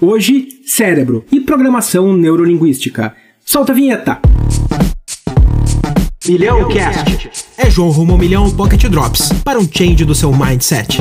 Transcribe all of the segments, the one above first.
Hoje, cérebro e programação neurolinguística. Solta a vinheta! Milhão Cast. É João rumo ao milhão Pocket Drops para um change do seu mindset.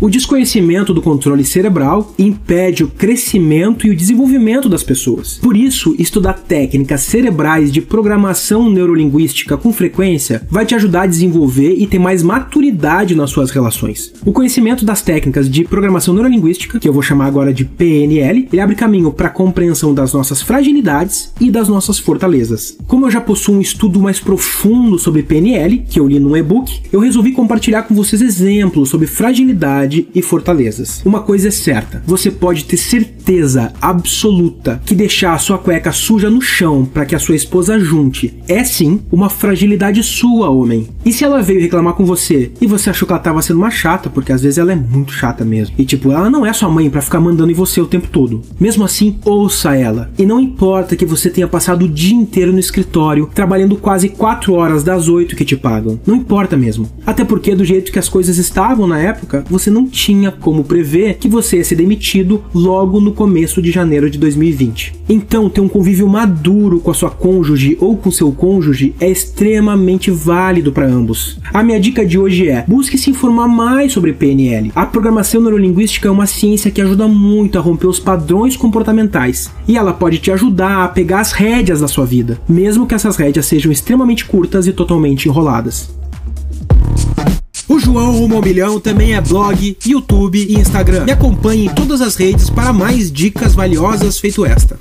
O desconhecimento do controle cerebral impede o crescimento e o desenvolvimento das pessoas. Por isso, estudar técnicas cerebrais de programação neurolinguística com frequência vai te ajudar a desenvolver e ter mais maturidade nas suas relações. O conhecimento das técnicas de programação neurolinguística, que eu vou chamar agora de PNL, ele abre caminho para a compreensão das nossas fragilidades e das nossas fortalezas. Como eu já possuo um estudo mais profundo sobre PNL, que eu li num e-book, eu resolvi compartilhar com vocês exemplos sobre fragilidade e fortalezas. Uma coisa é certa: você pode ter certeza absoluta que deixar a sua cueca suja no chão para que a sua esposa junte é sim uma fragilidade sua, homem. E se ela veio reclamar com você e você achou que ela tava sendo uma chata, porque às vezes ela é muito chata mesmo. E tipo, ela não é sua mãe para ficar mandando em você o tempo todo. Mesmo assim, ouça ela. E não importa que você tenha passado o dia inteiro no escritório, trabalhando quase 4 horas das 8 que te pagam. Não importa mesmo. Até porque do jeito que as coisas estavam na época, você não não tinha como prever que você ia ser demitido logo no começo de janeiro de 2020. Então, ter um convívio maduro com a sua cônjuge ou com seu cônjuge é extremamente válido para ambos. A minha dica de hoje é: busque se informar mais sobre PNL. A programação neurolinguística é uma ciência que ajuda muito a romper os padrões comportamentais e ela pode te ajudar a pegar as rédeas da sua vida, mesmo que essas rédeas sejam extremamente curtas e totalmente enroladas. João Rumo ao Milhão também é blog, YouTube e Instagram. Me acompanhe em todas as redes para mais dicas valiosas feito esta.